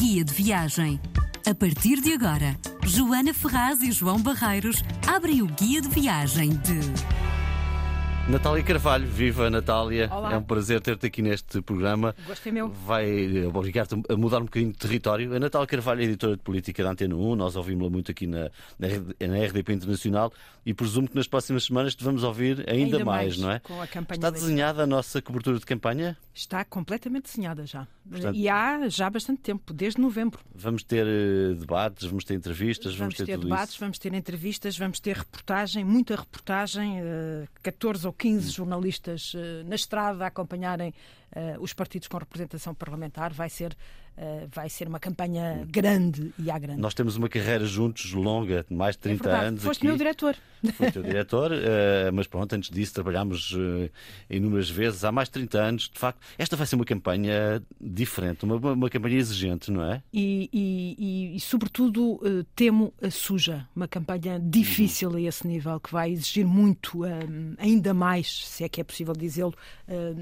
Guia de Viagem. A partir de agora, Joana Ferraz e João Barreiros abrem o Guia de Viagem de. Natália Carvalho, viva Natália, Olá. é um prazer ter-te aqui neste programa. Gosto é meu. Vai obrigar-te a mudar um bocadinho de território. A Natália Carvalho é editora de política da Antena 1, nós ouvimos-la muito aqui na, na, na RDP Internacional e presumo que nas próximas semanas te vamos ouvir ainda, Ainda mais, mais, não é? com a campanha Está desenhada a nossa cobertura de campanha? Está completamente desenhada já. Portanto- E há já bastante tempo, desde novembro. Vamos ter eh, debates, vamos ter entrevistas, vamos, Vamos ter tudo debates, isso. vamos ter entrevistas, vamos ter reportagem, muita reportagem, eh, 14 ou 15 jornalistas eh, na estrada a acompanharem eh, os partidos com representação parlamentar. Vai ser, eh, vai ser uma campanha grande e à grande. Nós temos uma carreira juntos longa, de mais de É 30 verdade. anos. Foste aqui. meu diretor. Fui teu diretor, eh, mas pronto, antes disso trabalhámos eh, inúmeras vezes, há mais de 30 anos. De facto, esta vai ser uma campanha diferente, uma, uma, campanha exigente, não é? e, e- e- e, sobretudo, temo a suja. Uma campanha difícil a esse nível, que vai exigir muito, ainda mais, se é que é possível dizê-lo,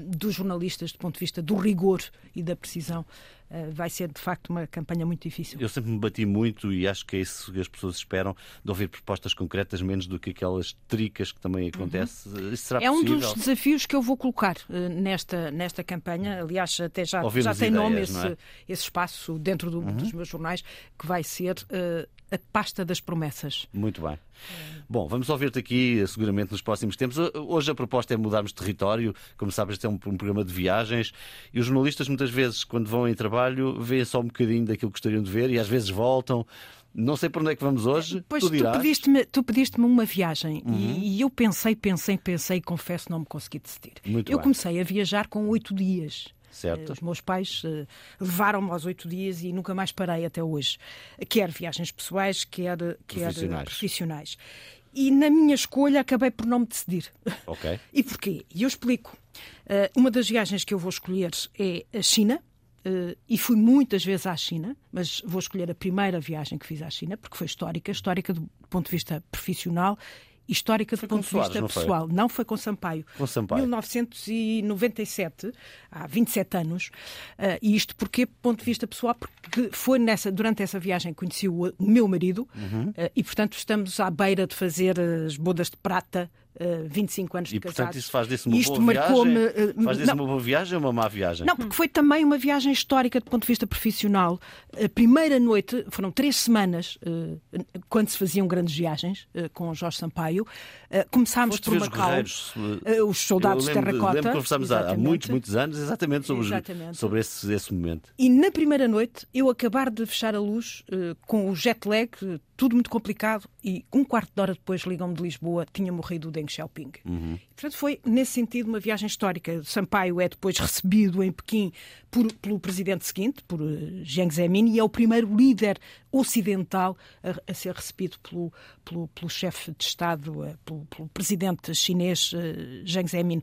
dos jornalistas, do ponto de vista do rigor e da precisão. Eh, vai ser, de facto, uma campanha muito difícil. Eu sempre me bati muito e acho que é isso que as pessoas esperam, de ouvir propostas concretas, menos do que aquelas tricas que também acontece. Isso será É um possível? dos desafios que eu vou colocar eh, nesta, nesta campanha. Aliás, até já, Ouvirmos já tem nome ideias, esse, não é? Uhum. esse espaço dentro do- dos meus jornais, que vai ser eh, a pasta das promessas. Muito bem. Bom, vamos ouvir-te aqui eh, seguramente nos próximos tempos. Ho- Hoje a proposta é mudarmos de território. Como sabes, este é um, um programa de viagens e os jornalistas muitas vezes, quando vão em trabalho, veem só um bocadinho daquilo que gostariam de ver e às vezes voltam. Não sei por onde é que vamos hoje. Pois tu tu dirás. Uhum. pediste-me pediste uma viagem e, e eu pensei, pensei, pensei e confesso não me consegui decidir. Muito eu bem. comecei a viajar com oito dias. Certo. Eh, Os meus pais eh, levaram-me aos oito dias e nunca mais parei até hoje. Quer viagens pessoais, quer, quer Profissionais. profissionais. E na minha escolha acabei por não me decidir. Ok. E porquê? E eu explico. Eh, uma das viagens que eu vou escolher é a China. eh, e fui muitas vezes à China, mas vou escolher a primeira viagem que fiz à China, porque foi histórica, histórica do ponto de vista profissional histórica do com ponto de vista não foi? pessoal. Não foi com Sampaio. Com Sampaio. 1997, há 27 anos, eh, e isto porque, do ponto de vista pessoal, porque foi nessa, durante essa viagem que conheci o, o meu marido, Uhum. eh, e portanto estamos à beira de fazer as bodas de prata, eh, 25 anos de E casados. portanto isso faz disso uma Isto boa viagem? eh, Faz disso não, uma boa viagem ou uma má viagem? não, porque foi também uma viagem histórica do ponto de vista profissional. A primeira noite, foram três semanas, eh, quando se faziam grandes viagens eh, com o Jorge Sampaio. Eh, Começámos Foste por os Macau. eh, os soldados Eu de lembro, terracota. Lembro que conversámos há, há muitos, muitos anos exatamente sobre, os- Exatamente. sobre esse, esse momento. E na primeira noite, eu acabar de fechar a luz, eh, com o jet lag, eh, tudo muito complicado, e um quarto de hora depois ligam-me de Lisboa, tinha morrido o Deng Xiaoping. Uhum. Portanto, foi, nesse sentido, uma viagem histórica. Sampaio é depois recebido em Pequim por- pelo presidente seguinte, por eh, Jiang Zemin, e é o primeiro líder ocidental a, a ser recebido pelo, pelo, pelo chefe de Estado, eh, pelo, pelo presidente chinês eh, Jiang Zemin.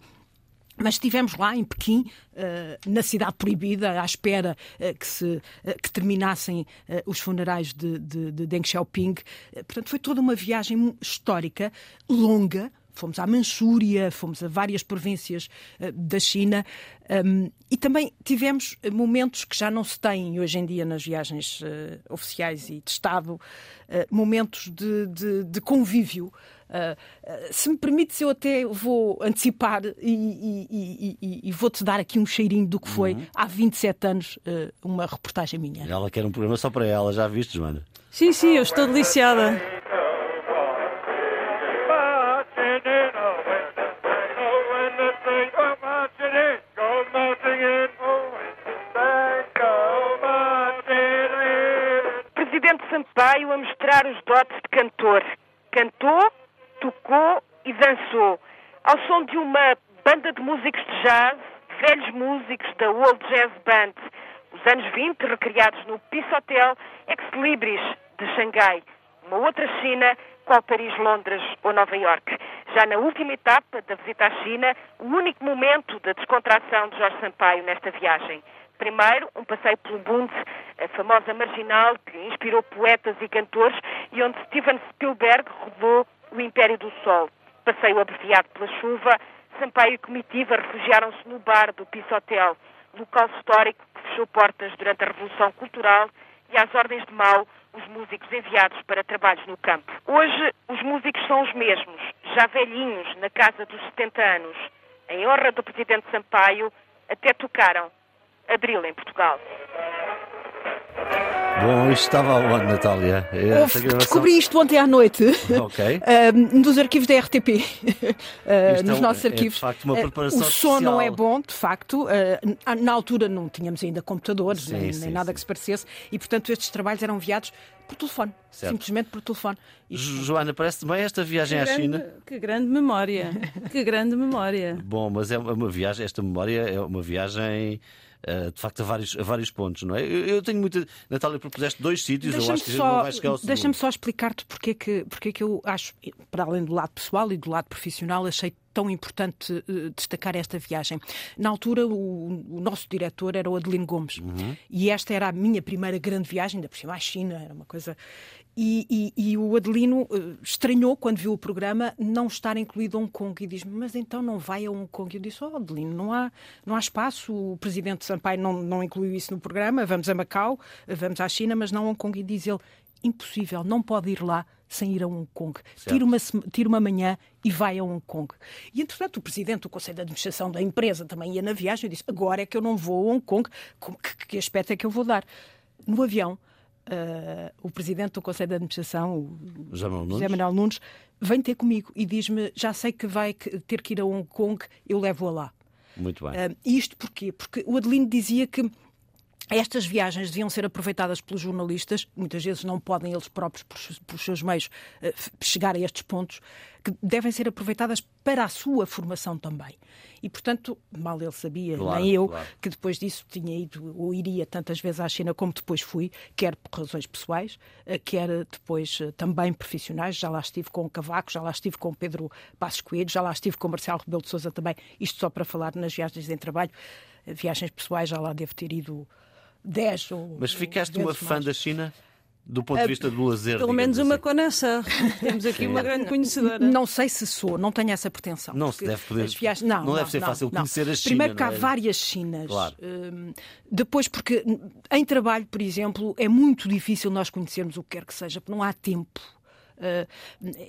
Mas estivemos lá em Pequim, eh, na cidade proibida, à espera eh, que, se, eh, que terminassem os funerais de, de, de Deng Xiaoping. Portanto, foi toda uma viagem histórica, longa. Fomos à Manchúria, fomos a várias províncias da China e também tivemos momentos que já não se têm hoje em dia nas viagens oficiais e de Estado, momentos de, de- de convívio. Uh, uh, se me permites, eu até vou antecipar e, e- e- e- vou-te dar aqui um cheirinho do que foi há 27 anos uh, uma reportagem minha. Ela quer um programa só para ela, já viste, Joana? Sim, sim, eu estou deliciada. Presidente Sampaio a mostrar os dotes de cantor. Cantou, tocou e dançou. Ao som de uma banda de músicos de jazz, velhos músicos da World Jazz Band. Os anos 20, recriados no Peace Hotel Ex-Libris de Xangai. Uma outra China, qual Paris, Londres ou Nova York. Já na última etapa da visita à China, o único momento da descontração de Jorge Sampaio nesta viagem. Primeiro, um passeio pelo Bund, a famosa marginal que inspirou poetas e cantores e onde Steven Spielberg rodou O Império do Sol. Passeio abreviado pela chuva, Sampaio e comitiva refugiaram-se no bar do Peace Hotel, local histórico que fechou portas durante a Revolução Cultural e às ordens de Mao os músicos enviados para trabalhos no campo. Hoje, os músicos são os mesmos, já velhinhos, na casa dos 70 anos. Em honra do presidente Sampaio, até tocaram Abril em Portugal. Bom, isto estava onde, Natália? Essa gravação- descobri isto ontem à noite. Ok. Um, dos arquivos da RTP, uh, Isto nos é nossos é, de arquivos. facto, uma Uh, preparação o som não é bom, de facto. Uh, na- altura não tínhamos ainda computadores, Sim, nem, sim, nem nada sim. que se parecesse, e portanto estes trabalhos eram enviados por telefone, Certo. simplesmente por telefone. E, Jo- Joana, parece bem esta viagem à grande, China. que grande memória. Que grande memória. Bom, mas é uma viagem, esta memória é uma viagem. Eh, de facto, a vários, a vários pontos, não é? Eu, eu tenho muita. Natália, propuseste dois sítios, eu acho que gente não só, vai chegar ao deixa-me só explicar-te porque é, que, porque é que eu acho, para além do lado pessoal e do lado profissional, achei tão importante eh, destacar esta viagem. Na altura, o, o nosso diretor era o Adelino Gomes Uhum. e esta era a minha primeira grande viagem, ainda por cima à China, era uma coisa. E, e- e o Adelino eh, estranhou quando viu o programa não estar incluído Hong Kong e diz-me, mas então não vai a Hong Kong? Eu disse, oh Adelino, não há, não há espaço, o presidente Sampaio não, não incluiu isso no programa, vamos a Macau, vamos à China, mas não a Hong Kong. E diz ele, impossível, não pode ir lá sem ir a Hong Kong. Tira uma, tira uma manhã e vai a Hong Kong. E, entretanto, o presidente do Conselho de Administração da empresa também ia na viagem e disse, agora é que eu não vou a Hong Kong, que, que aspecto é que eu vou dar? No avião, ah, o presidente do Conselho de Administração, o José Manuel Nunes? José Manuel Nunes, vem ter comigo e diz-me: já sei que vai que- ter que ir a Hong Kong, eu levo-a lá. Muito bem. E isto porquê? Porque o Adelino dizia que estas viagens deviam ser aproveitadas pelos jornalistas, muitas vezes não podem eles próprios, por, por seus meios, eh, chegar a estes pontos, que devem ser aproveitadas para a sua formação também. E, portanto, mal ele sabia, Claro, nem eu, claro. que depois disso tinha ido ou iria tantas vezes à China como depois fui, quer por razões pessoais, eh, quer eh, depois também profissionais. Já lá estive com o Cavaco, já lá estive com o Pedro Passos Coelho, já lá estive com o Marcelo Rebelo de Sousa também. Isto só para falar nas viagens em trabalho. Viagens pessoais já lá devo ter ido 10 ou Mas ficaste uma fã mais. da China do ponto de vista do lazer? Pelo menos uma assim? com Nassar. Temos aqui uma grande conhecedora. Não sei se sou, não tenho essa pretensão. Não se deve poder- viagens- não, não deve ser fácil não. conhecer a China, Primeiro que não há é? várias Chinas. Claro. Hum, depois, porque em trabalho, por exemplo, é muito difícil nós conhecermos o que quer que seja, porque não há tempo. Uh,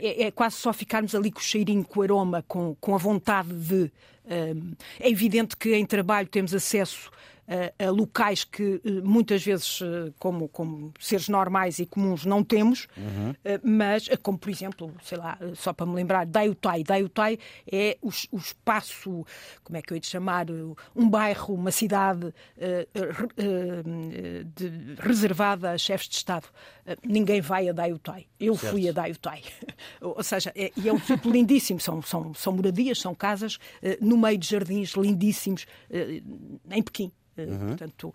é, é quase só ficarmos ali com o cheirinho, com o aroma, com, com a vontade de. um, é evidente que em trabalho temos acesso a, a locais que eh, muitas vezes, eh, como, como seres normais e comuns, não temos, eh, mas, eh, como por exemplo, sei lá, eh, só para me lembrar, Daiutai. Daiutai é o, o espaço, como é que eu ia te chamar, eh, um bairro, uma cidade eh, eh, eh, de- reservada a chefes de Estado. Eh, Ninguém vai a Daiutai. Eu fui a Daiutai. Ou seja, é, e é um sítio lindíssimo. São, são, são moradias, são casas eh, no meio de jardins lindíssimos eh, em Pequim. Eh, Portanto,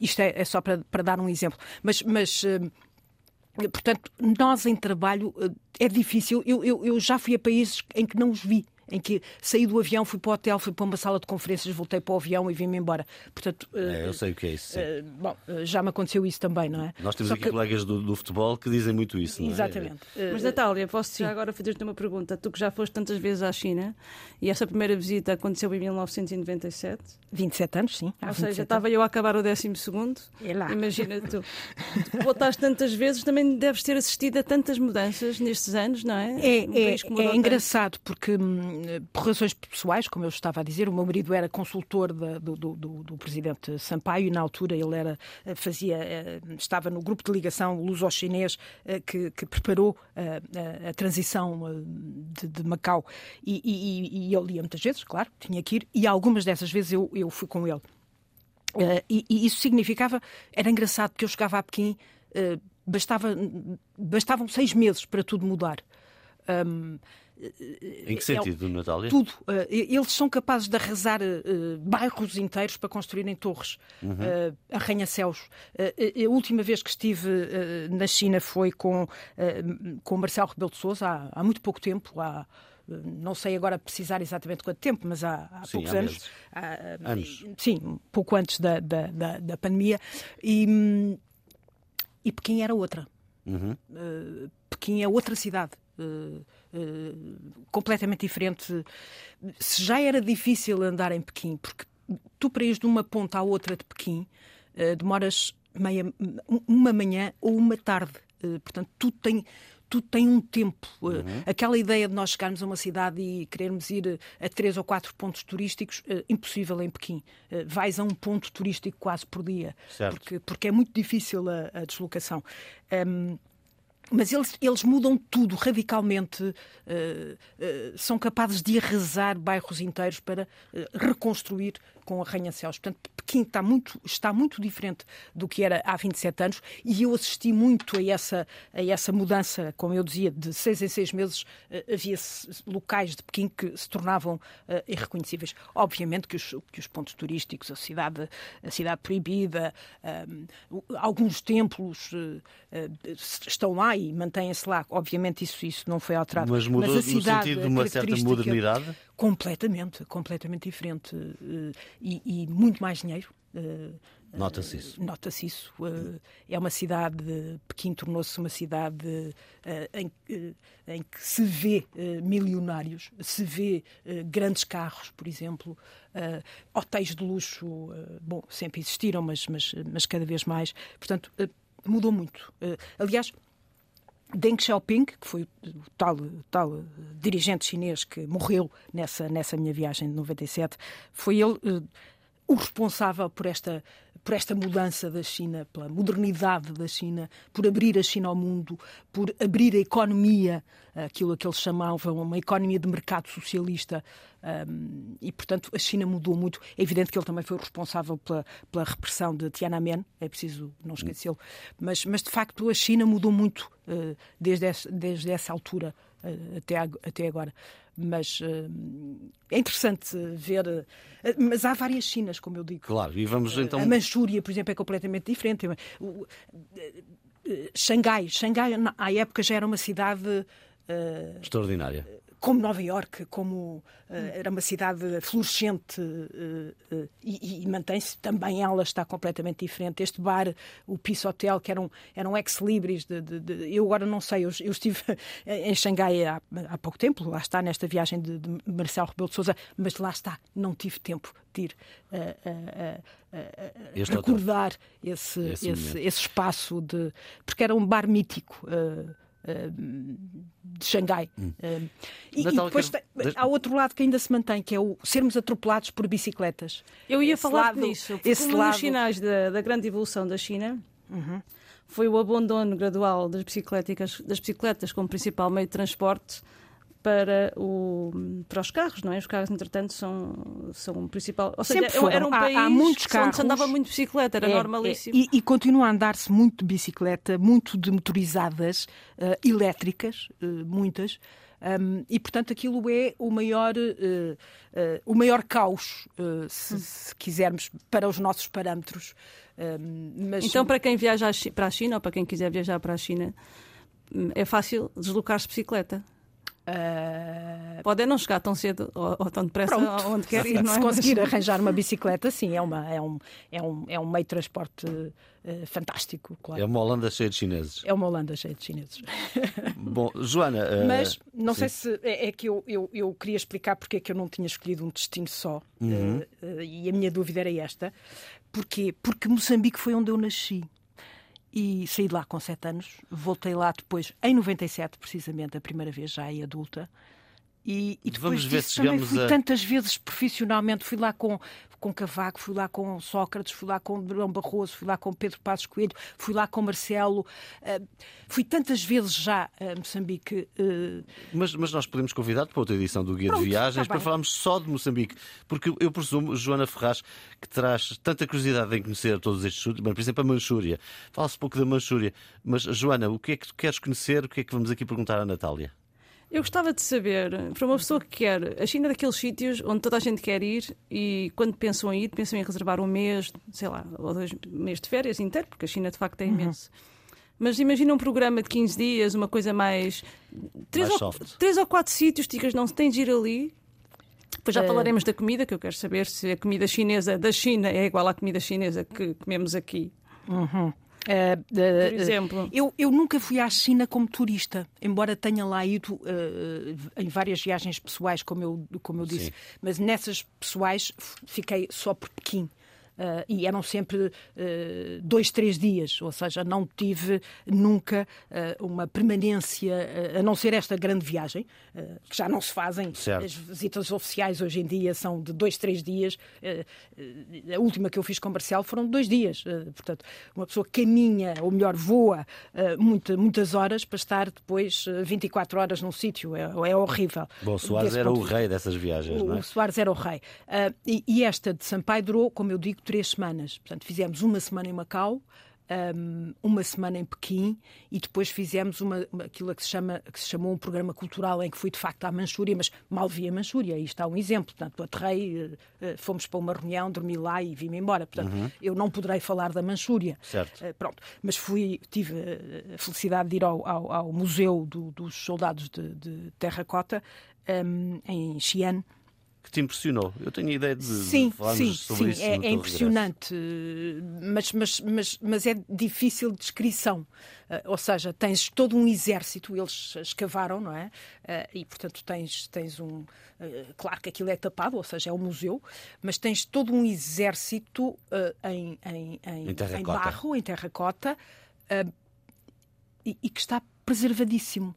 isto é, é só para, para dar um exemplo. Mas, mas eh, portanto, nós em trabalho eh, é difícil. Eu, eu, eu já fui a países em que não os vi. Em que saí do avião, fui para o hotel, fui para uma sala de conferências, voltei para o avião e vim-me embora. Portanto, eh, É, eu sei o que é isso. sim. eh, bom, eh, já me aconteceu isso também, não é? Nós temos Só aqui que- colegas do, do futebol que dizem muito isso. não é? Exatamente. Eh, Mas Natália, posso já agora fazer-te uma pergunta? Tu que já foste tantas vezes à China e essa primeira visita aconteceu em 1997, 27 anos, sim. ou 27 seja, estava eu a acabar o 12 segundo. É lá. Imagina tu. Tu voltaste tantas vezes, também deves ter assistido a tantas mudanças nestes anos, não é? É, Um é, é engraçado porque, hum, por razões pessoais, como eu estava a dizer, o meu marido era consultor da- do, do- do- presidente Sampaio e na altura ele era, eh, fazia, eh, estava no grupo de ligação luso-chinês eh, que, que preparou eh, a, a transição de, de Macau e, e- e ele ia muitas vezes, claro, tinha que ir, e algumas dessas vezes eu, eu fui com ele. Eh, e, e isso significava, era engraçado, porque eu chegava a Pequim, eh, bastava, bastavam seis meses para tudo mudar. Hum, Em que é- sentido, Natália? tudo. Eh, eles são capazes de arrasar eh, bairros inteiros para construírem torres, eh, arranha-céus. Eh, a última vez que estive eh, na China foi com, eh, com o Marcelo Rebelo de Sousa, há, há muito pouco tempo, há, eh, não sei agora precisar exatamente quanto tempo, mas há, há Sim, poucos há anos. Há, Anos. Sim, pouco antes da, da, da, da pandemia. E, hum, e Pequim era outra. Uh, Pequim é outra cidade. uh, uh, completamente diferente. Se já era difícil andar em Pequim, porque tu para ires de uma ponta à outra de Pequim uh, demoras meia, uma manhã ou uma tarde. Portanto, tudo tem, tudo tem um tempo. Uhum. Aquela ideia de nós chegarmos a uma cidade e querermos ir a três ou quatro pontos turísticos, impossível em Pequim. Vais a um ponto turístico quase por dia, porque, porque é muito difícil a, a deslocação. Um, mas eles, eles mudam tudo radicalmente, uh, uh, são capazes de arrasar bairros inteiros para uh, reconstruir com arranha-céus. Portanto, Pequim está muito, está muito diferente do que era há 27 anos e eu assisti muito a essa, a essa mudança, como eu dizia, de seis em seis meses havia locais de Pequim que se tornavam irreconhecíveis. Obviamente que os, que os pontos turísticos, a cidade, a cidade proibida, alguns templos estão lá e mantém-se lá. Obviamente isso, isso não foi alterado. Mas mudou Mas no sentido de uma certa modernidade? Completamente, completamente diferente. Eh, e, e muito mais dinheiro. Eh, Nota-se isso. Nota-se isso. Eh, é uma cidade, Pequim tornou-se uma cidade em, em, que se vê milionários, se vê grandes carros, por exemplo, hotéis de luxo, bom, sempre existiram, mas, mas, mas cada vez mais. Portanto, mudou muito. Aliás, Deng Xiaoping, que foi o tal, tal dirigente chinês que morreu nessa, nessa minha viagem de 97, foi ele uh, o responsável por esta, por esta mudança da China, pela modernidade da China, por abrir a China ao mundo, por abrir a economia, aquilo que eles chamavam uma economia de mercado socialista. Um, e, portanto, a China mudou muito. É evidente que ele também foi responsável pela, pela repressão de Tiananmen, é preciso não esquecê-lo. Mas, mas, de facto, a China mudou muito uh, desde, essa, desde essa altura até, até agora mas uh, é interessante ver. Uh, mas há várias Chinas, como eu digo. Claro, e vamos então. A Manchúria, por exemplo, é completamente diferente. Xangai, Xangai, à época já era uma cidade. Extraordinária como Nova York, como uh, era uma cidade florescente uh, uh, e, e mantém-se também ela está completamente diferente. Este bar, o Peace Hotel, que eram, eram ex-libris, de, de, de, eu agora não sei, eu, eu estive em Xangai há, há, pouco tempo, lá está, nesta viagem de, de Marcelo Rebelo de Souza, mas lá está, não tive tempo de ir recordar esse, esse, esse, esse, espaço, de, porque era um bar mítico de Xangai. Hum. e, e, depois tem, há outro lado que ainda se mantém, que é o sermos atropelados por bicicletas. Eu ia esse falar lado, nisso. Esse um lado... dos sinais da, da, grande evolução da China uhum. foi o abandono gradual das bicicletas, das bicicletas como principal meio de transporte para, o, para os carros, não é? Os carros, entretanto, são, são o principal. Ou seja, foram. era um país há, há muitos carros, onde se andava muito de bicicleta, era é, normalíssimo. É, e, e, continua a andar-se muito de bicicleta, muito de motorizadas, uh, elétricas, uh, muitas. Um, e portanto aquilo é o maior uh, uh, o maior caos uh, se, hum. se, quisermos para os nossos parâmetros mas... então para quem viaja para a China ou para quem quiser viajar para a China hum, é fácil deslocar-se de bicicleta Uh... Pode é não chegar tão cedo ou, ou tão depressa Pronto. onde quer ir, não é? Se conseguir arranjar uma bicicleta, sim, é, uma, é, um, é, um, é um meio de transporte uh, fantástico, claro. É uma Holanda cheia de chineses. É uma Holanda cheia de chineses. Bom, Joana. Uh... Mas não sim. sei se é, é que eu, eu, eu, queria explicar porque é que eu não tinha escolhido um destino só. Uhum. e a minha dúvida era esta. Porquê? Porque Moçambique foi onde eu nasci e saí de lá com sete anos. Voltei lá depois, em 97, precisamente, a primeira vez, já em adulta. E, e depois Vamos ver se também fui a... tantas vezes profissionalmente, fui lá com, com Cavaco, fui lá com Sócrates, fui lá com Durão Barroso, fui lá com Pedro Passos Coelho, fui lá com Marcelo, uh, fui tantas vezes já a Moçambique. Uh... Mas, mas nós podemos convidar para outra edição do Guia Pronto, de Viagens tá para falarmos só de Moçambique, porque eu presumo, Joana Ferraz, que traz tanta curiosidade em conhecer todos estes estudos, por exemplo, a Manchúria. Fala-se pouco da Manchúria, mas Joana, o que é que tu queres conhecer? O que é que vamos aqui perguntar à Natália? Eu gostava de saber, para uma pessoa que quer, a China é daqueles sítios onde toda a gente quer ir e quando pensam em ir, pensam em reservar um mês, sei lá, ou dois meses de férias inteiro, porque a China de facto é uhum. imenso. Uhum. Mas imagina um programa de 15 dias, uma coisa mais. Três, mais ou, três ou quatro sítios, ticas, não se tem de ir ali. Depois já é... falaremos da comida, que eu quero saber se a comida chinesa da China é igual à comida chinesa que comemos aqui. Uhum. Uh, uh, Por exemplo, eu, eu nunca fui à China como turista, embora tenha lá ido uh, em várias viagens pessoais, como eu, como eu disse, Sim. mas nessas pessoais fiquei só por Pequim. Uh, e eram sempre uh, dois, três dias, ou seja, não tive nunca uh, uma permanência, a não ser esta grande viagem, que já não se fazem. Certo. As visitas oficiais hoje em dia são de dois, três dias. a última que eu fiz comercial foram dois dias. portanto, uma pessoa caminha, ou melhor, voa muita, muitas horas para estar depois 24 horas num sítio. É, é horrível. Bom, Soares era o rei dessas viagens, o, não é? O Soares era o rei. E, e esta de Sampaio durou, como eu digo, três semanas. Portanto, fizemos uma semana em Macau, um, uma semana em Pequim e depois fizemos uma, aquilo que se, chama, que se chamou um programa cultural em que fui de facto à Manchúria, mas mal vi a Manchúria. Aí está um exemplo. Portanto, aterrei, uh, fomos para uma reunião, dormi lá e vim-me embora. Portanto, uhum. eu não poderei falar da Manchúria. Certo. Uh, pronto. Mas fui, tive a felicidade de ir ao, ao, ao Museu do, dos Soldados de, de Terracota, um, em Xi'an que te impressionou? Eu tenho a ideia de, sim, falarmos sim, sobre sim, isso. É, é impressionante, mas, mas, mas, mas é difícil de descrição. Uh, ou seja, tens todo um exército, eles escavaram, não é? Uh, e portanto tens, tens um. Uh, claro que aquilo é tapado, ou seja, é um museu, mas tens todo um exército em, em, em, em, barro, em terracota, e, e que está preservadíssimo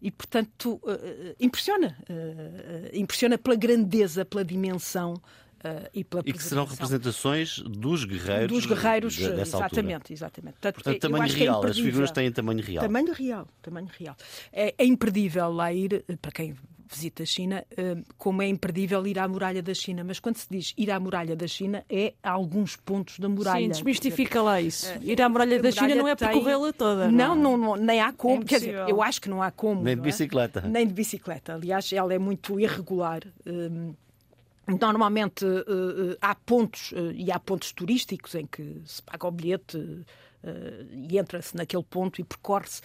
e, portanto, uh, impressiona. Uh, impressiona pela grandeza, pela dimensão uh, e pela E que serão representações dos guerreiros. Dos guerreiros, dessa exatamente. Altura. exatamente. Portanto, Portanto tamanho é real. É As figuras têm tamanho real. Tamanho real. Tamanho real. É, é imperdível lá ir, para quem visita a China, como é imperdível ir à muralha da China. Mas quando se diz ir à muralha da China, é a alguns pontos da muralha. Sim, desmistifica lá isso. Ir à muralha da China não é percorrê-la toda. Não, não, não, nem há como. É Quer dizer, eu acho que não há como. Nem de bicicleta. É? Nem de bicicleta. Aliás, ela é muito irregular. Normalmente uh, há pontos, uh, e há pontos turísticos em que se paga o bilhete uh, e entra-se naquele ponto e percorre-se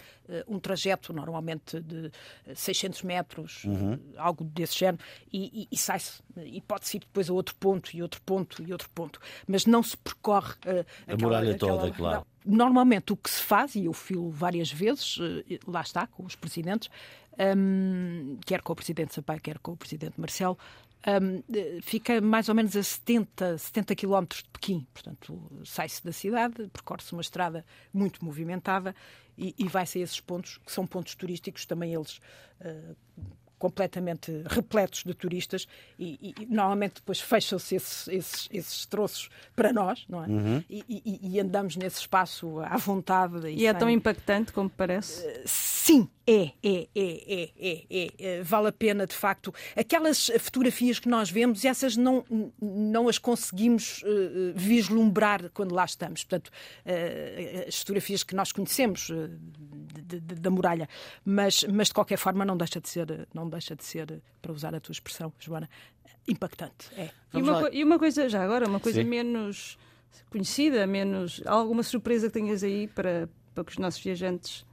um trajeto normalmente de 600 metros, uhum. algo desse género, e, e, e sai-se. E pode-se ir depois a outro ponto, e outro ponto, e outro ponto. Mas não se percorre a aquela, muralha toda, aquela, claro. Não. Normalmente o que se faz, e eu filo várias vezes, lá está, com os presidentes, um, quer com o presidente Sampaio, quer com o presidente Marcelo, um, fica mais ou menos a 70, 70 quilómetros de Pequim. Portanto, sai-se da cidade, percorre-se uma estrada muito movimentada e, e vai-se a esses pontos, que são pontos turísticos, também eles uh, completamente repletos de turistas e, e normalmente depois fecham-se esses, esses, esses, troços para nós, não é? Uhum. E, e, e, andamos nesse espaço à vontade. E, sem... é tão impactante como parece? Uh, sim, é, é, é, é, é, vale a pena de facto. Aquelas fotografias que nós vemos, essas não, não as conseguimos uh, vislumbrar quando lá estamos. Portanto, uh, as fotografias que nós conhecemos uh, de, de, da muralha, mas, mas de qualquer forma não deixa de ser, não deixa de ser, para usar a tua expressão, Joana, impactante. É. E uma, e uma, coisa, já agora, uma coisa Sim. menos conhecida, menos. Alguma surpresa que tenhas aí para, para que os nossos viajantes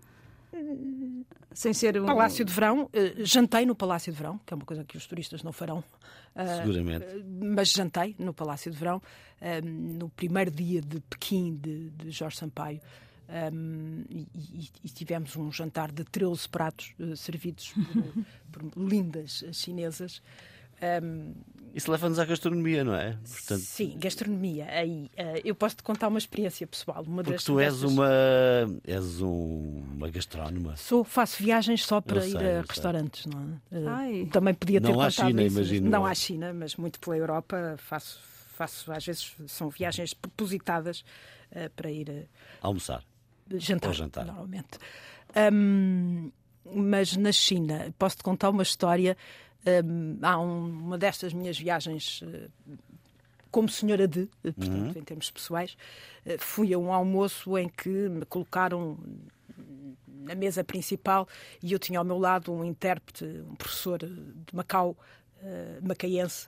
sem ser um... Palácio de Verão, uh, jantei no Palácio de Verão, que é uma coisa que os turistas não farão. Uh, Seguramente. Uh, mas jantei no Palácio de Verão, no primeiro dia de Pequim de, de Jorge Sampaio. Um, e, e, tivemos um jantar de 13 pratos servidos por, por lindas chinesas. Um, isso leva-nos à gastronomia, não é? Portanto... Sim, gastronomia. Aí, uh, eu posso te contar uma experiência pessoal. Uma Porque das, tu és uma, és um, uma gastrónoma. Sou, faço viagens só para eu ir sei, a restaurantes. Não é? Uh, Ai. Também podia ter não contado à China, isso. imagino. Não à China, mas muito pela Europa. Faço, faço às vezes, são viagens propositadas uh, para ir almoçar. Jantar, jantar. normalmente. Um, mas na China, posso-te contar uma história um, há um, uma destas minhas viagens uh, como senhora de, uh, portanto, uhum. em termos pessoais, uh, fui a um almoço em que me colocaram na mesa principal e eu tinha ao meu lado um intérprete, um professor de Macau, macaense,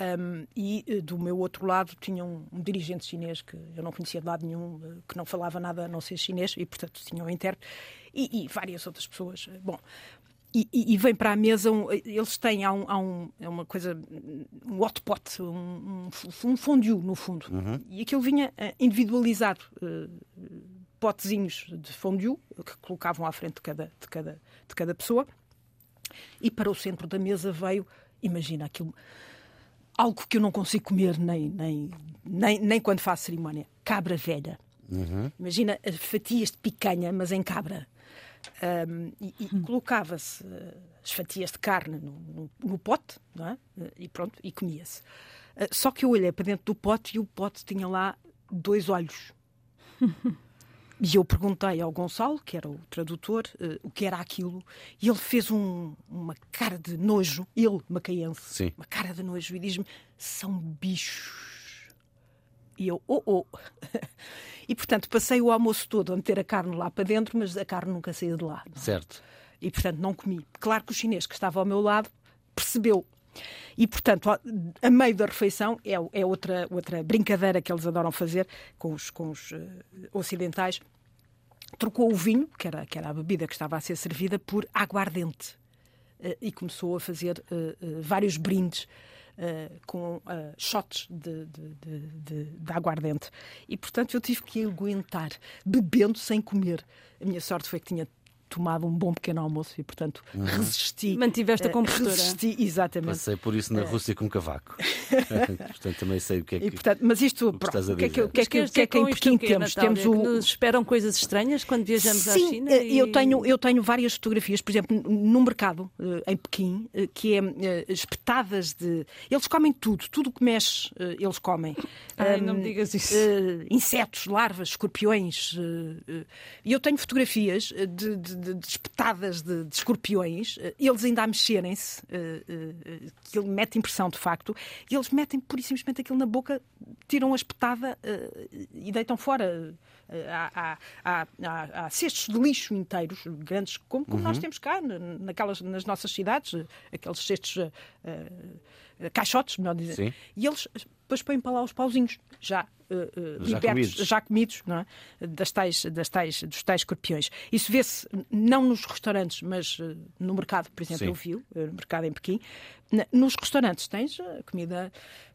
um, e do meu outro lado tinha um, um, dirigente chinês que eu não conhecia de lado nenhum, que não falava nada a não ser chinês, e portanto tinha um intérprete, e, e várias outras pessoas. Bom, e, e, vem para a mesa, um, eles têm, há, um, há um, é uma coisa, um hot pot, um, um fondue no fundo. Uhum. E aquilo vinha eh, individualizado, uh, potezinhos de fondue que colocavam à frente de cada, de, cada, de cada pessoa. E para o centro da mesa veio, imagina aquilo, algo que eu não consigo comer nem, nem, nem, nem quando faço cerimónia: cabra velha. Imagina eh, fatias de picanha, mas em cabra. Um, e, e colocava-se uh, as fatias de carne no, no, no pote, não é? Uh, e pronto, e comia-se. Uh, só que eu olhei para dentro do pote e o pote tinha lá dois olhos. E eu perguntei ao Gonçalo, que era o tradutor, uh, o que era aquilo, e ele fez um, uma cara de nojo, ele, macaense, Sim. uma cara de nojo, e diz-me: são bichos. E eu, oh, oh. e portanto passei o almoço todo a meter a carne lá para dentro, mas a carne nunca saía de lá. Certo. E portanto não comi. Claro que o chinês que estava ao meu lado percebeu. E, portanto, a, meio da refeição é, é outra, outra brincadeira que eles adoram fazer com os, com os uh, ocidentais. Trocou o vinho, que era, que era a bebida que estava a ser servida, por aguardente. Uh, e começou a fazer uh, vários brindes com shots de, de, de, de, aguardente. E, portanto, eu tive que aguentar, bebendo sem comer. A minha sorte foi que tinha tomado um bom pequeno almoço e, portanto, uhum. resisti. Mantiveste a compostura. Resisti, exatamente. Passei por isso na Rússia com cavaco. portanto, também sei o que é que. E, portanto, mas isto, o que, pronto, o que é que, o que, é que, que, é que em Pequim temos? temos o... nos esperam coisas estranhas quando viajamos Sim, à China? E... Eu, tenho, eu tenho várias fotografias, por exemplo, no mercado em Pequim, que é espetadas de. Eles comem tudo, tudo o que mexe, eles comem. Ai, um, não me digas isso. Insetos, larvas, escorpiões. E eu tenho fotografias de, de de, de espetadas de, de, escorpiões, eles ainda a mexerem-se, que ele mete impressão de facto, e eles metem pura e simplesmente aquilo na boca, tiram a espetada e deitam fora. Há, há, há, há, cestos de lixo inteiros, grandes, como, como uhum. nós temos cá, naquelas, nas nossas cidades, aqueles cestos, uh, uh, caixotes, melhor dizer. Sim. E eles depois põem para lá os pauzinhos, já uh, já libertos, comidos, já comidos não é? das tais, das tais, dos tais escorpiões. Isso vê-se não nos restaurantes, mas uh, no mercado, por exemplo, Sim. eu vi, no mercado em Pequim. Nos restaurantes tens comida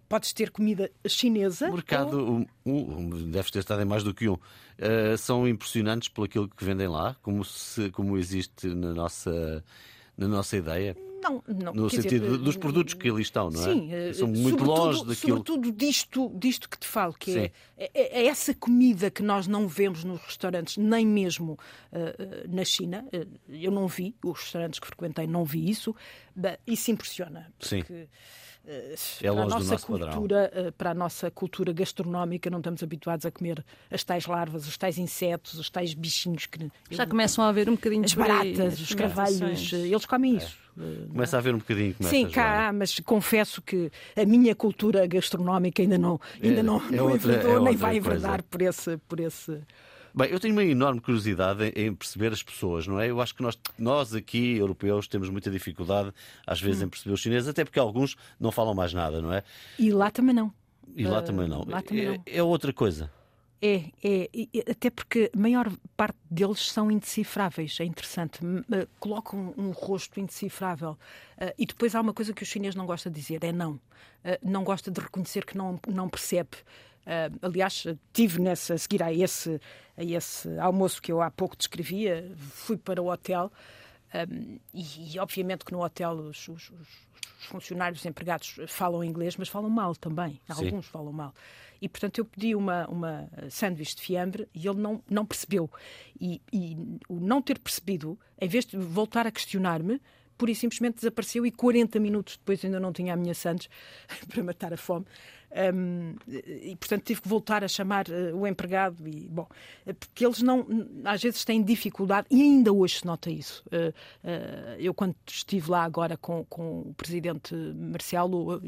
podes ter comida chinesa. O mercado ou... um, um, deve ter estado em mais do que um. Uh, são impressionantes por aquilo que vendem lá, como, se, como existe na nossa, na nossa ideia. Não, não. No sentido dizer, dos produtos que ali estão, não é? Sim, são muito longe daquilo. Sobretudo disto, disto que te falo, que é, é, é, essa comida que nós não vemos nos restaurantes, nem mesmo uh, na China. Eu não vi, os restaurantes que frequentei não vi isso. Isso impressiona. Sim. Porque, é para, a nossa nosso padrão. cultura, para a nossa cultura gastronómica, não estamos habituados a comer as tais larvas, os tais insetos, os tais bichinhos que. Já começam a haver um bocadinho as de baratas, as os carvalhos, eles comem isso. Começa a haver um bocadinho. Começa Sim, cá, há, mas confesso que a minha cultura gastronómica ainda não, ainda É- não, é não outra- enverdou, é nem vai enverdar por esse, por esse. Bem, eu tenho uma enorme curiosidade em, em perceber as pessoas, não é? Eu acho que nós, nós aqui, europeus, temos muita dificuldade, às vezes, Hum. em perceber os chineses, até porque alguns não falam mais nada, não é? E lá também não. E lá Ah, também não. lá também é, não. é outra coisa. É, é, até porque a maior parte deles são indecifráveis, é interessante. Eh, Colocam um, rosto indecifrável. Eh, e depois há uma coisa que o chinês não gosta de dizer: é não. Eh, não gosta de reconhecer que não, não percebe. Eh, aliás, tive nessa, a seguir a esse, a esse almoço que eu há pouco descrevia, fui para o hotel. Um, e, e, obviamente que no hotel os, os- os- os funcionários, os empregados falam inglês, mas falam mal também. Sim. Alguns falam mal. E portanto eu pedi uma, uma sanduíche de fiambre e ele não, não percebeu. E, e o não ter percebido, em vez de voltar a questionar-me, pura e simplesmente desapareceu e 40 minutos depois ainda não tinha a minha sandes para matar a fome. Um, e portanto tive que voltar a chamar eh, o empregado e bom eh, porque eles não às vezes têm dificuldade e ainda hoje se nota isso Eh, eh, eu quando estive lá agora com, com o presidente Marcelo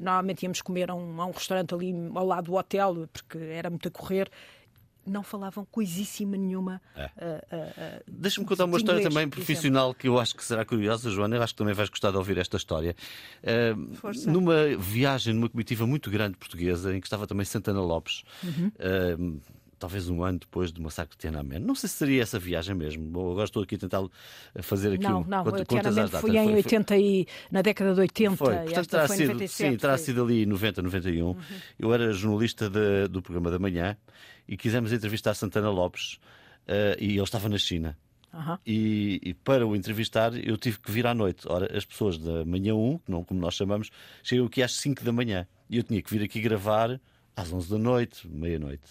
normalmente íamos comer a um, a um restaurante ali ao lado do hotel porque era muito a correr não falavam coisíssima nenhuma É. eh, eh, eh, Deixa-me contar uma história inglês, também profissional que eu acho que será curiosa, Joana. Eu acho que também vais gostar de ouvir esta história. Uh, Força. numa viagem, numa comitiva muito grande portuguesa, em que estava também Santana Lopes, Uhum. uh, talvez um ano depois do massacre de Tiananmen. Não sei se seria essa viagem mesmo. Bom, agora estou aqui a tentar fazer aqui não, um. não, quanto- o quantas Tiananmen foi em 80 e, na década de 80 Foi, e portanto terá foi sido, 97. sim, terá foi. Uhum. sido ali 90, 91. Eu era jornalista de- do programa da manhã e quisemos entrevistar Santana Lopes eh, e ele estava na China. Aham. E, e para o entrevistar eu tive que vir à noite. Ora, as pessoas da manhã 1, que não, como nós chamamos, chegam aqui às 5 da manhã. E eu tinha que vir aqui gravar às 11 da noite, meia-noite.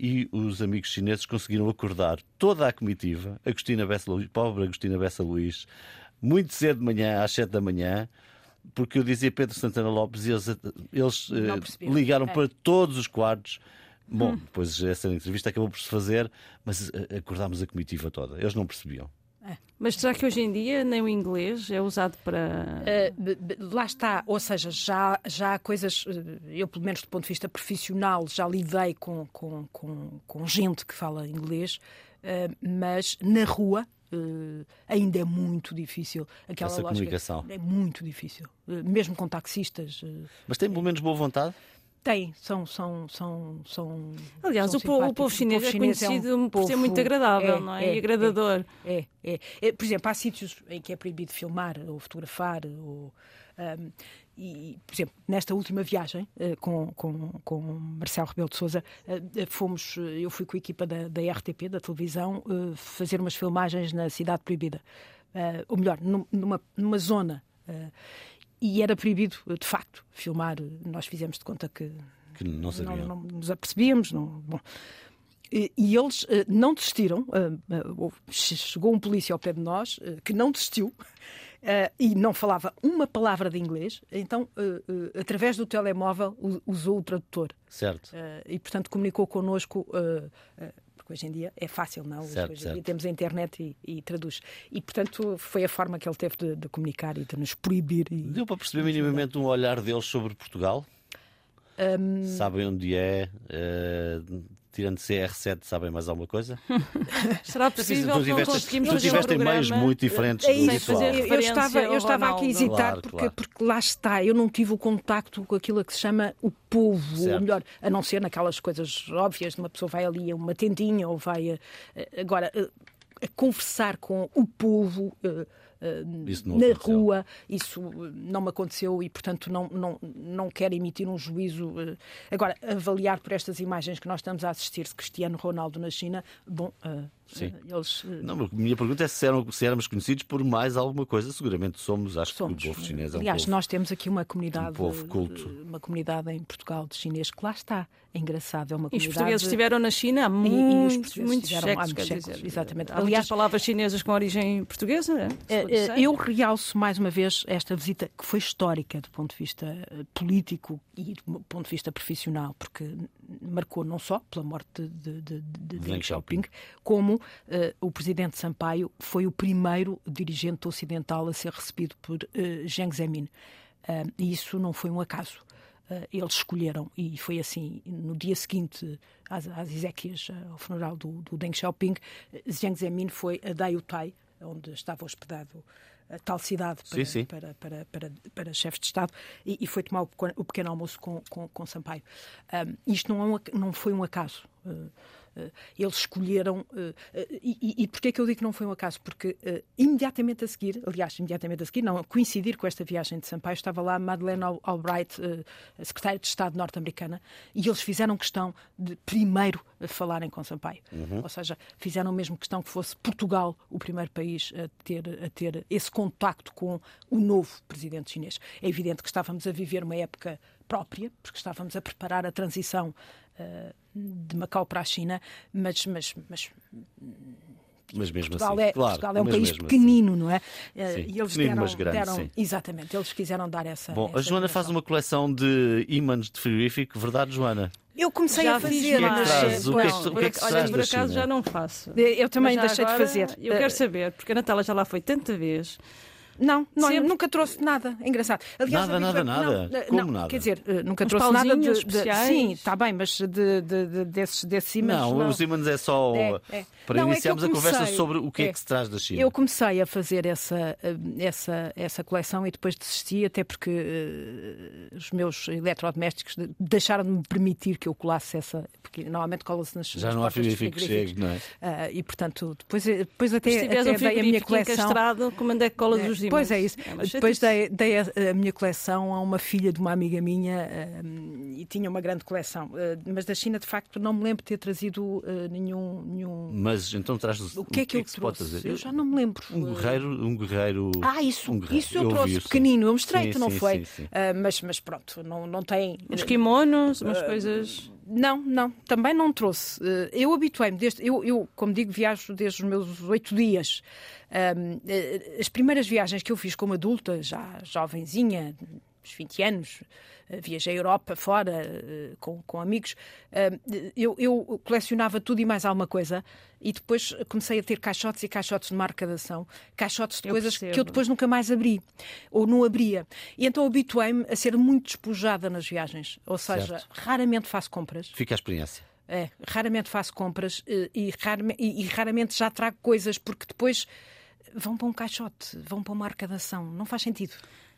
E os amigos chineses conseguiram acordar toda a comitiva, Agostina Bessa Luís, pobre Agostina Bessa Luís, muito cedo de manhã, às 7 da manhã, porque eu dizia Pedro Santana Lopes e eles, eles eh, ligaram É. para todos os quartos. Bom, depois essa entrevista acabou por se fazer, mas eh, acordámos a comitiva toda. Eles não percebiam. Mas será que hoje em dia nem o inglês é usado para. Uh, lá está, ou seja, já, já há coisas, uh, eu pelo menos do ponto de vista profissional, já lidei com, com, com, com gente que fala inglês, uh, mas na rua uh, ainda é muito difícil. Aquela Essa lógica- comunicação. É muito difícil, Uh, mesmo com taxistas. uh, Mas tem pelo menos boa vontade? Tem, são. são, são, são Aliás, são o, po- o povo chinês é um conhecido por ser povo- muito agradável, não é? E agradador. É, é. É, Por exemplo, há sítios em que é proibido filmar ou fotografar. Ou, ahm, e, por exemplo, nesta última viagem eh, com, com, com Marcelo Rebelo de Souza, fomos, eh, eu fui com a equipa da, da RTP, da televisão, eh, fazer umas filmagens na Cidade Proibida. Eh, ou melhor, num- numa, numa zona. E era proibido, de facto, filmar. Nós fizemos de conta que Que não não, não nos apercebíamos. Não, bom. E, e eles eh, não desistiram. eh, eh, chegou um polícia ao pé de nós que não desistiu e não falava uma palavra de inglês. Então, através do telemóvel, usou o tradutor. Certo. E, portanto, comunicou connosco. Porque hoje em dia é fácil, não? Certo, hoje em dia certo. temos a internet e, e traduz. E, portanto, foi a forma que ele teve de, de comunicar e de nos proibir. E, Deu para perceber minimamente um olhar deles sobre Portugal? Sabem onde é? eh, tirando CR7, sabem mais alguma coisa? Será possível tu que não tiveste, conseguimos tu fazer tiveste um meios muito diferentes É do isso, habitual. eu, estava, eu estava aqui a hesitar Claro, porque, claro. porque lá está, eu não tive o contacto com aquilo que se chama o povo, Certo. ou melhor, a não ser naquelas coisas óbvias, de uma pessoa vai ali a uma tendinha ou vai a, agora a, a conversar com o povo. eh, não na aconteceu. rua, isso eh, não me aconteceu e, portanto, não, não, não quero emitir um juízo. eh. Agora, avaliar por estas imagens que nós estamos a assistir de Cristiano Ronaldo na China, bom, Sim. eles. Não, a minha pergunta é se, eram, se éramos conhecidos por mais alguma coisa. Seguramente somos. Acho Somos. que o povo chinês é um Aliás, povo. nós temos aqui uma comunidade, um povo culto. uma comunidade em Portugal de chinês que lá está. É engraçado, é uma E os comunidade. portugueses estiveram na China há e os muitos, há séculos, muitos séculos, exatamente. Aliás- palavras chinesas com origem portuguesa, é? Eh. Eu realço mais uma vez esta visita que foi histórica do ponto de vista eh, político e do ponto de vista profissional, porque marcou não só pela morte de, de, de, de Deng Xiaoping. Como eh, o presidente Sampaio foi o primeiro dirigente ocidental a ser recebido por eh, Jiang Zemin. Ah, e isso não foi um acaso. Ah, eles escolheram, e foi assim, no dia seguinte às, às exéquias, ao funeral do, do Deng Xiaoping, Jiang Zemin foi a Dayutai, onde estava hospedado a tal cidade para, Sim, sim. para, para, para, para chefes de Estado e, e foi tomar o pequeno, almoço com, com, com Sampaio. Ahm, isto não, é um não foi um acaso. Ah, eles escolheram. ah, ah, e, e, porquê é que eu digo que não foi um acaso? Porque imediatamente a seguir, aliás, imediatamente a seguir, não, a coincidir com esta viagem de Sampaio, estava lá Madeleine Al- Albright, secretária de Estado norte-americana, e eles fizeram questão de primeiro falarem com Sampaio. Ou seja, fizeram mesmo questão que fosse Portugal o primeiro país a ter, a ter esse contacto com o novo presidente chinês. É evidente que estávamos a viver uma época própria, porque estávamos a preparar a transição ah, de Macau para a China, mas, mas, mas Mas mesmo Portugal, assim. é, claro, Portugal é um país mesmo pequenino, não é? Eh, Sim, E eles pequenino, deram, mas grande, deram- sim. exatamente, eles quiseram dar essa. Bom, a essa Joana faz uma coleção de ímãs de frigorífico, verdade, Joana? Eu comecei já a fazer, é mas olha, por acaso China? já não faço. eu também deixei de agora, fazer. Eu Eh, quero saber, porque a Natália já lá foi tanta vez. Não, não Sempre- nunca trouxe nada. É engraçado. Aliás, Nada, nada, nada. Não, Como não, nada? Quer dizer, eh, nunca Uns trouxe nada de, pauzinhos de- especiais? Sim, está bem, mas de, de- de- desses, desses ímãs. não, não. os ímãs é só É, é. para Não, é iniciarmos eu a conversa sobre o que é. É. que se traz da China. Eu comecei a fazer essa, eh, essa, essa coleção e depois desisti, até porque eh, os meus eletrodomésticos de- deixaram de me permitir que eu colasse essa, porque normalmente cola-se nas Já nas não há frigorífico que chegue, não é? Ah, e portanto, depois, depois até, Se tiveres até um a minha coleção. encastrado, como é que colas os Pois é isso. uma Depois dei, dei a, a minha coleção a uma filha de uma amiga minha hum, e tinha uma grande coleção. Uh, mas da China, de facto, não me lembro de ter trazido uh, nenhum, nenhum. Mas então traz O que é que, eu se pode trouxe? fazer? Eu já não me lembro. Um guerreiro, um guerreiro. Ah, isso, um guerreiro. isso eu, ouvi trouxe isso. pequenino, eu mostrei-te, não sim, foi? sim, sim. Ah, mas, mas pronto, não, não tem. Uns kimonos, umas Ah, coisas. Não, não, também não trouxe. Eh, Eu habituei-me, desde, eu, eu, como digo, viajo desde os meus oito dias. Eh, As primeiras viagens que eu fiz como adulta, já jovenzinha, uns 20 anos, viajei a Europa fora eh, com, com amigos, ahm, eu, eu colecionava tudo e mais alguma coisa e depois comecei a ter caixotes e caixotes de marcadação, caixotes de Eu coisas que eu depois nunca mais abri ou não abria. E então habituei-me a ser muito despojada nas viagens, ou seja, Certo. raramente faço compras. Fica a experiência. É, raramente faço compras eh, e, raramente, e- e raramente já trago coisas porque depois vão para um caixote, vão para uma arcadação. Não faz sentido.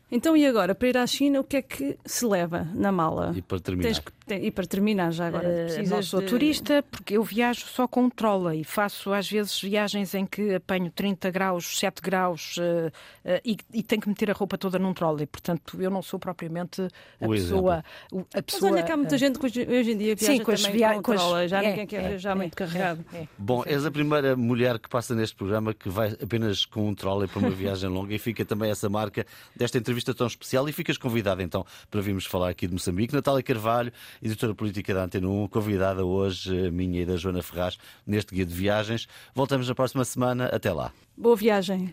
Então, e agora, para ir à China, o que é que se leva na mala? E para terminar. Tens que- tem- e para terminar já agora, precisas não sou de- turista porque eu viajo só com um trolley. Faço às vezes viagens em que apanho 30 graus, 7 graus eh, eh, e, e tenho que meter a roupa toda num trolley. Portanto, eu não sou propriamente a O pessoa. A Mas pessoa olha que há muita gente que hoje, em dia viaja Sim, com também via- com com as- trolley. Já é, ninguém quer é, viajar é, muito carregado. é, é. Bom, és a primeira mulher que passa neste programa que vai apenas com um trolley para uma viagem longa e fica também essa marca desta entrevista tão especial e ficas convidada então para virmos falar aqui de Moçambique. Natália Carvalho, editora política da Antena 1, convidada hoje, a minha e da Joana Ferraz, neste guia de viagens. Voltamos na próxima semana. Até lá. Boa viagem.